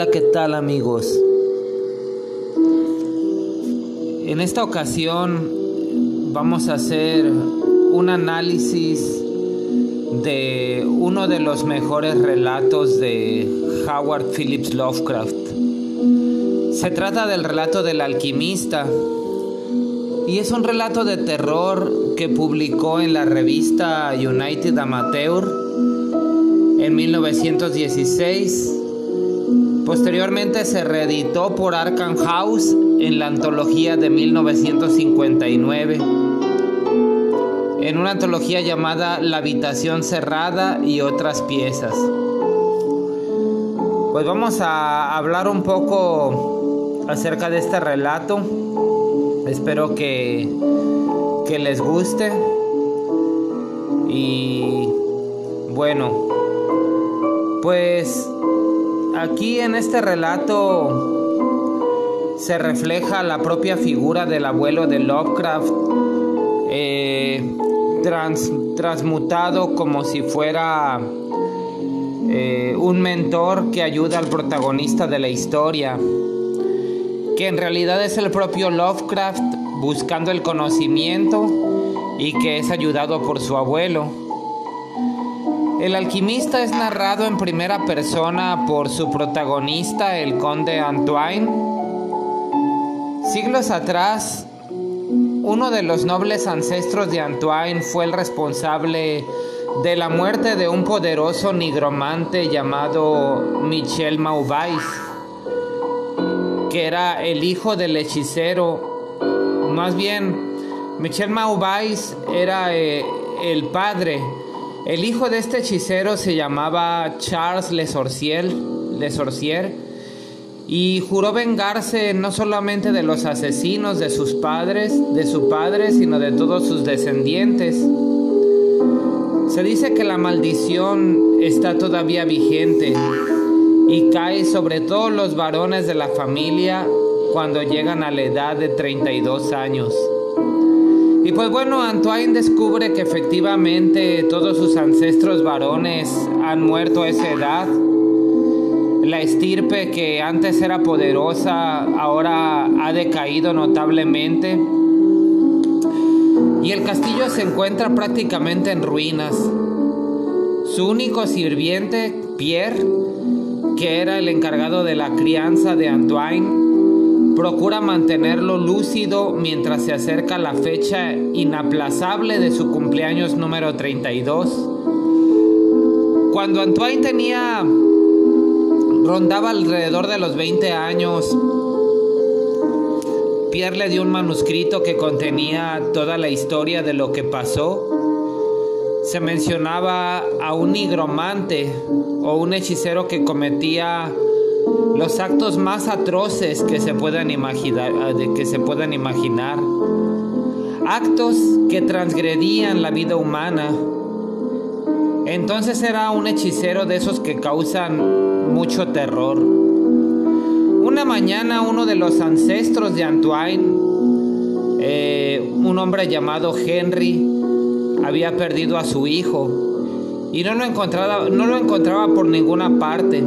Hola, ¿qué tal amigos? En esta ocasión vamos a hacer un análisis de uno de los mejores relatos de Howard Phillips Lovecraft. Se trata del relato del alquimista y es un relato de terror que publicó en la revista United Amateur en 1916 Posteriormente se reeditó por Arkham House en la antología de 1959, en una antología llamada La habitación cerrada y otras piezas. Pues vamos a hablar un poco acerca de este relato. Espero que, que les guste. Y bueno, pues Aquí en este relato se refleja la propia figura del abuelo de Lovecraft, eh, transmutado como si fuera eh, un mentor que ayuda al protagonista de la historia, que en realidad es el propio Lovecraft buscando el conocimiento y que es ayudado por su abuelo. El alquimista es narrado en primera persona por su protagonista, el conde Antoine. Siglos atrás, uno de los nobles ancestros de Antoine fue el responsable de la muerte de un poderoso nigromante llamado Michel Maubais, que era el hijo del hechicero. Más bien, Michel Maubais era eh, el padre el hijo de este hechicero se llamaba Charles Le Sorcier, y juró vengarse no solamente de los asesinos de sus padres, de su padre, sino de todos sus descendientes. Se dice que la maldición está todavía vigente y cae sobre todos los varones de la familia cuando llegan a la edad de 32 años. Y pues bueno, Antoine descubre que efectivamente todos sus ancestros varones han muerto a esa edad. La estirpe que antes era poderosa ahora ha decaído notablemente. Y el castillo se encuentra prácticamente en ruinas. Su único sirviente, Pierre, que era el encargado de la crianza de Antoine, procura mantenerlo lúcido mientras se acerca la fecha inaplazable de su cumpleaños número 32. Cuando Antoine tenía rondaba alrededor de los 20 años, Pierre le dio un manuscrito que contenía toda la historia de lo que pasó. Se mencionaba a un nigromante o un hechicero que cometía los actos más atroces que se puedan imaginar, que se puedan imaginar, actos que transgredían la vida humana. Entonces era un hechicero de esos que causan mucho terror. Una mañana uno de los ancestros de Antoine, eh, un hombre llamado Henry, había perdido a su hijo y no lo encontraba, no lo encontraba por ninguna parte.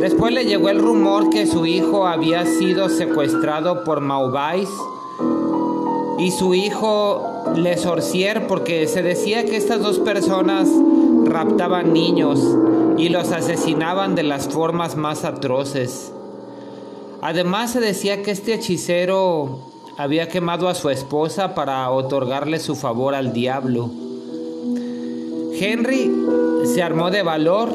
Después le llegó el rumor que su hijo había sido secuestrado por Maubais y su hijo Le Sorcier porque se decía que estas dos personas raptaban niños y los asesinaban de las formas más atroces. Además se decía que este hechicero había quemado a su esposa para otorgarle su favor al diablo. Henry se armó de valor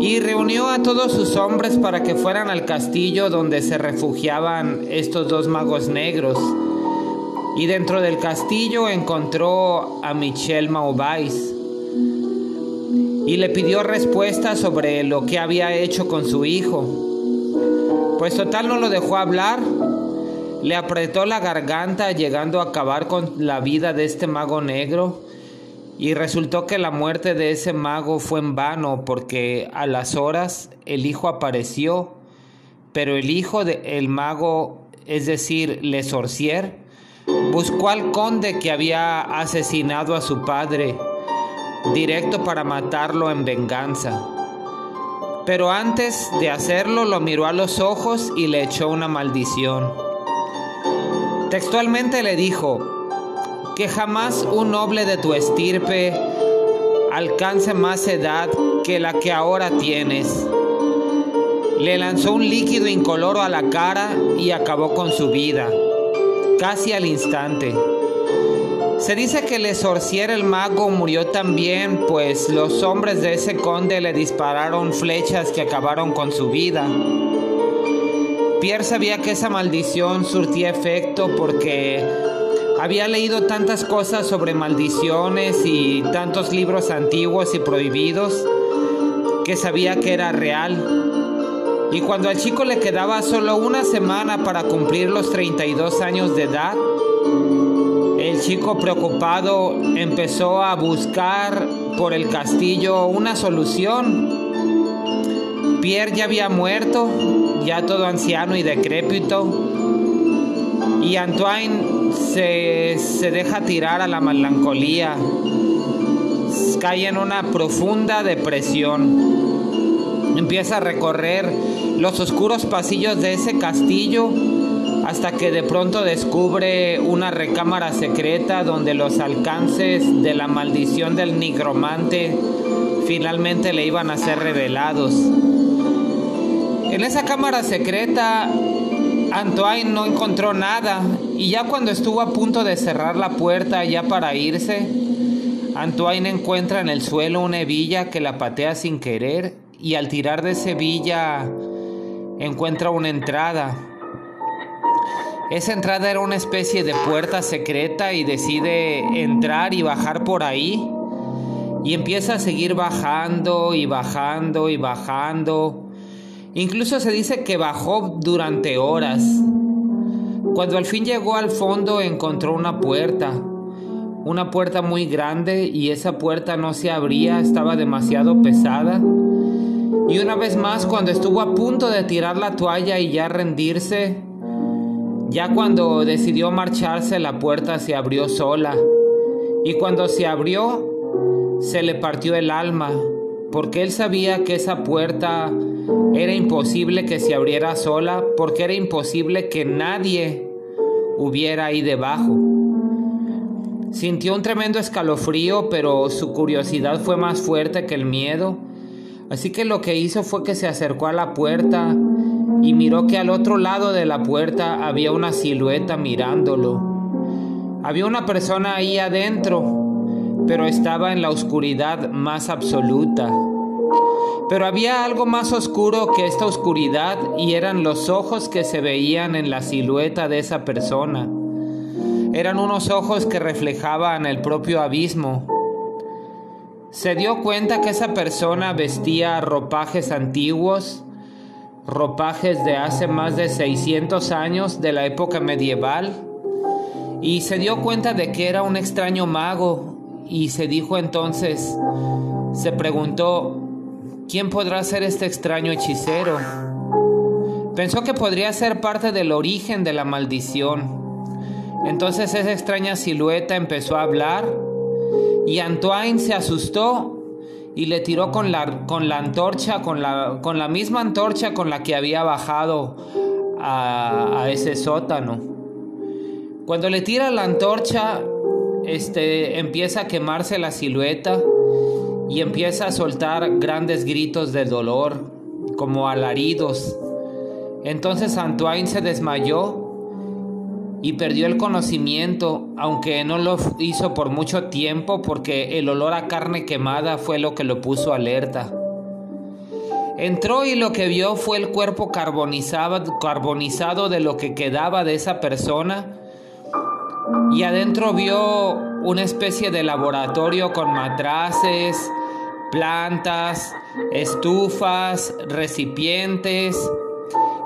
y reunió a todos sus hombres para que fueran al castillo donde se refugiaban estos dos magos negros. Y dentro del castillo encontró a Michel Maubais y le pidió respuesta sobre lo que había hecho con su hijo. Pues total no lo dejó hablar, le apretó la garganta llegando a acabar con la vida de este mago negro y resultó que la muerte de ese mago fue en vano porque a las horas el hijo apareció, pero el hijo del mago, es decir, Le Sorcier, buscó al conde que había asesinado a su padre, directo para matarlo en venganza. Pero antes de hacerlo lo miró a los ojos y le echó una maldición. Textualmente le dijo, que jamás un noble de tu estirpe alcance más edad que la que ahora tienes. Le lanzó un líquido incoloro a la cara y acabó con su vida, casi al instante. Se dice que el sorcier el mago murió también, pues los hombres de ese conde le dispararon flechas que acabaron con su vida. Pierre sabía que esa maldición surtía efecto porque había leído tantas cosas sobre maldiciones y tantos libros antiguos y prohibidos que sabía que era real. Y cuando al chico le quedaba solo una semana para cumplir los 32 años de edad, el chico preocupado empezó a buscar por el castillo una solución. Pierre ya había muerto, ya todo anciano y decrépito, y Antoine se, se deja tirar a la melancolía, cae en una profunda depresión, empieza a recorrer los oscuros pasillos de ese castillo, hasta que de pronto descubre una recámara secreta donde los alcances de la maldición del nigromante finalmente le iban a ser revelados. En esa cámara secreta, Antoine no encontró nada y ya cuando estuvo a punto de cerrar la puerta ya para irse, Antoine encuentra en el suelo una hebilla que la patea sin querer y al tirar de esa hebilla encuentra una entrada esa entrada era una especie de puerta secreta y decide entrar y bajar por ahí. Y empieza a seguir bajando y bajando y bajando. Incluso se dice que bajó durante horas. Cuando al fin llegó al fondo encontró una puerta. Una puerta muy grande y esa puerta no se abría, estaba demasiado pesada. Y una vez más, cuando estuvo a punto de tirar la toalla y ya rendirse, ya cuando decidió marcharse la puerta se abrió sola y cuando se abrió se le partió el alma porque él sabía que esa puerta era imposible que se abriera sola porque era imposible que nadie hubiera ahí debajo. Sintió un tremendo escalofrío, pero su curiosidad fue más fuerte que el miedo, así que lo que hizo fue que se acercó a la puerta y miró que al otro lado de la puerta había una silueta mirándolo. Había una persona ahí adentro, pero estaba en la oscuridad más absoluta. Pero había algo más oscuro que esta oscuridad y eran los ojos que se veían en la silueta de esa persona. Eran unos ojos que reflejaban el propio abismo. Se dio cuenta que esa persona vestía ropajes antiguos, ropajes de hace más de 600 años de la época medieval y se dio cuenta de que era un extraño mago y se dijo entonces, se preguntó, ¿quién podrá ser este extraño hechicero? Pensó que podría ser parte del origen de la maldición. Entonces esa extraña silueta empezó a hablar y Antoine se asustó y le tiró con la, con la antorcha, con la, con la misma antorcha con la que había bajado a, ese sótano. Cuando le tira la antorcha, este, empieza a quemarse la silueta y empieza a soltar grandes gritos de dolor, como alaridos. Entonces Antoine se desmayó y perdió el conocimiento, aunque no lo hizo por mucho tiempo porque el olor a carne quemada fue lo que lo puso alerta. Entró y lo que vio fue el cuerpo carbonizado, carbonizado de lo que quedaba de esa persona y adentro vio una especie de laboratorio con matraces, plantas, estufas, recipientes.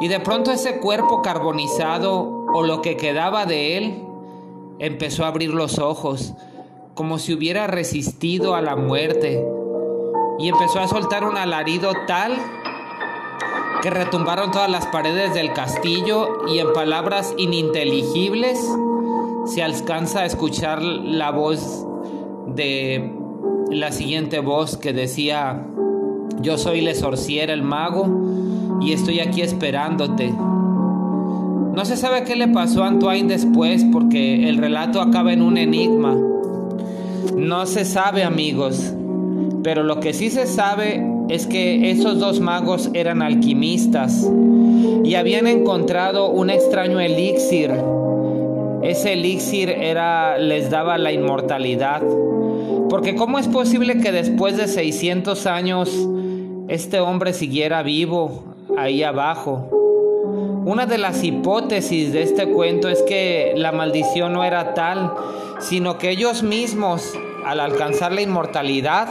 Y de pronto ese cuerpo carbonizado o lo que quedaba de él, empezó a abrir los ojos, como si hubiera resistido a la muerte, y empezó a soltar un alarido tal que retumbaron todas las paredes del castillo y en palabras ininteligibles se alcanza a escuchar la voz de la siguiente voz que decía, Yo soy Le Sorcier, el mago, y estoy aquí esperándote. No se sabe qué le pasó a Antoine después porque el relato acaba en un enigma. No se sabe amigos, pero lo que sí se sabe es que esos dos magos eran alquimistas y habían encontrado un extraño elixir. Ese elixir era les daba la inmortalidad. Porque ¿cómo es posible que después de 600 años este hombre siguiera vivo ahí abajo? Una de las hipótesis de este cuento es que la maldición no era tal, sino que ellos mismos, al alcanzar la inmortalidad,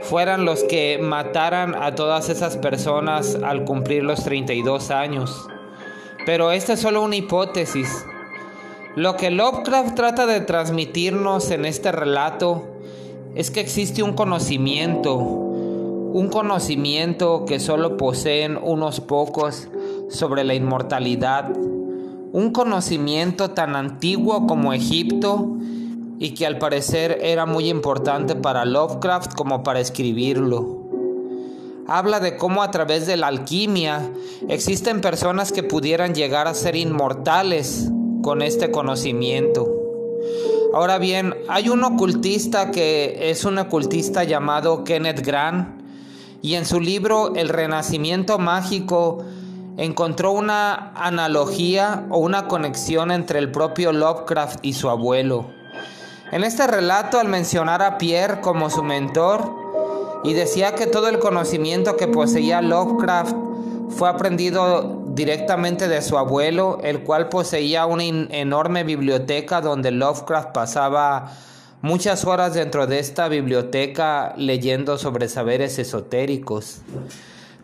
fueran los que mataran a todas esas personas al cumplir los 32 años. Pero esta es solo una hipótesis. Lo que Lovecraft trata de transmitirnos en este relato es que existe un conocimiento, un conocimiento que solo poseen unos pocos sobre la inmortalidad, un conocimiento tan antiguo como Egipto y que al parecer era muy importante para Lovecraft como para escribirlo. Habla de cómo a través de la alquimia existen personas que pudieran llegar a ser inmortales con este conocimiento. Ahora bien, hay un ocultista que es un ocultista llamado Kenneth Grant y en su libro El Renacimiento Mágico encontró una analogía o una conexión entre el propio Lovecraft y su abuelo. En este relato, al mencionar a Pierre como su mentor, y decía que todo el conocimiento que poseía Lovecraft fue aprendido directamente de su abuelo, el cual poseía una enorme biblioteca donde Lovecraft pasaba muchas horas dentro de esta biblioteca leyendo sobre saberes esotéricos.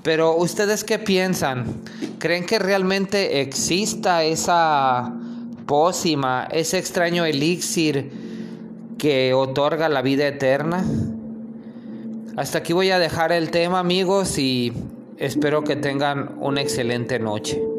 Pero ustedes qué piensan? ¿Creen que realmente exista esa pócima, ese extraño elixir que otorga la vida eterna. Hasta aquí voy a dejar el tema amigos y espero que tengan una excelente noche.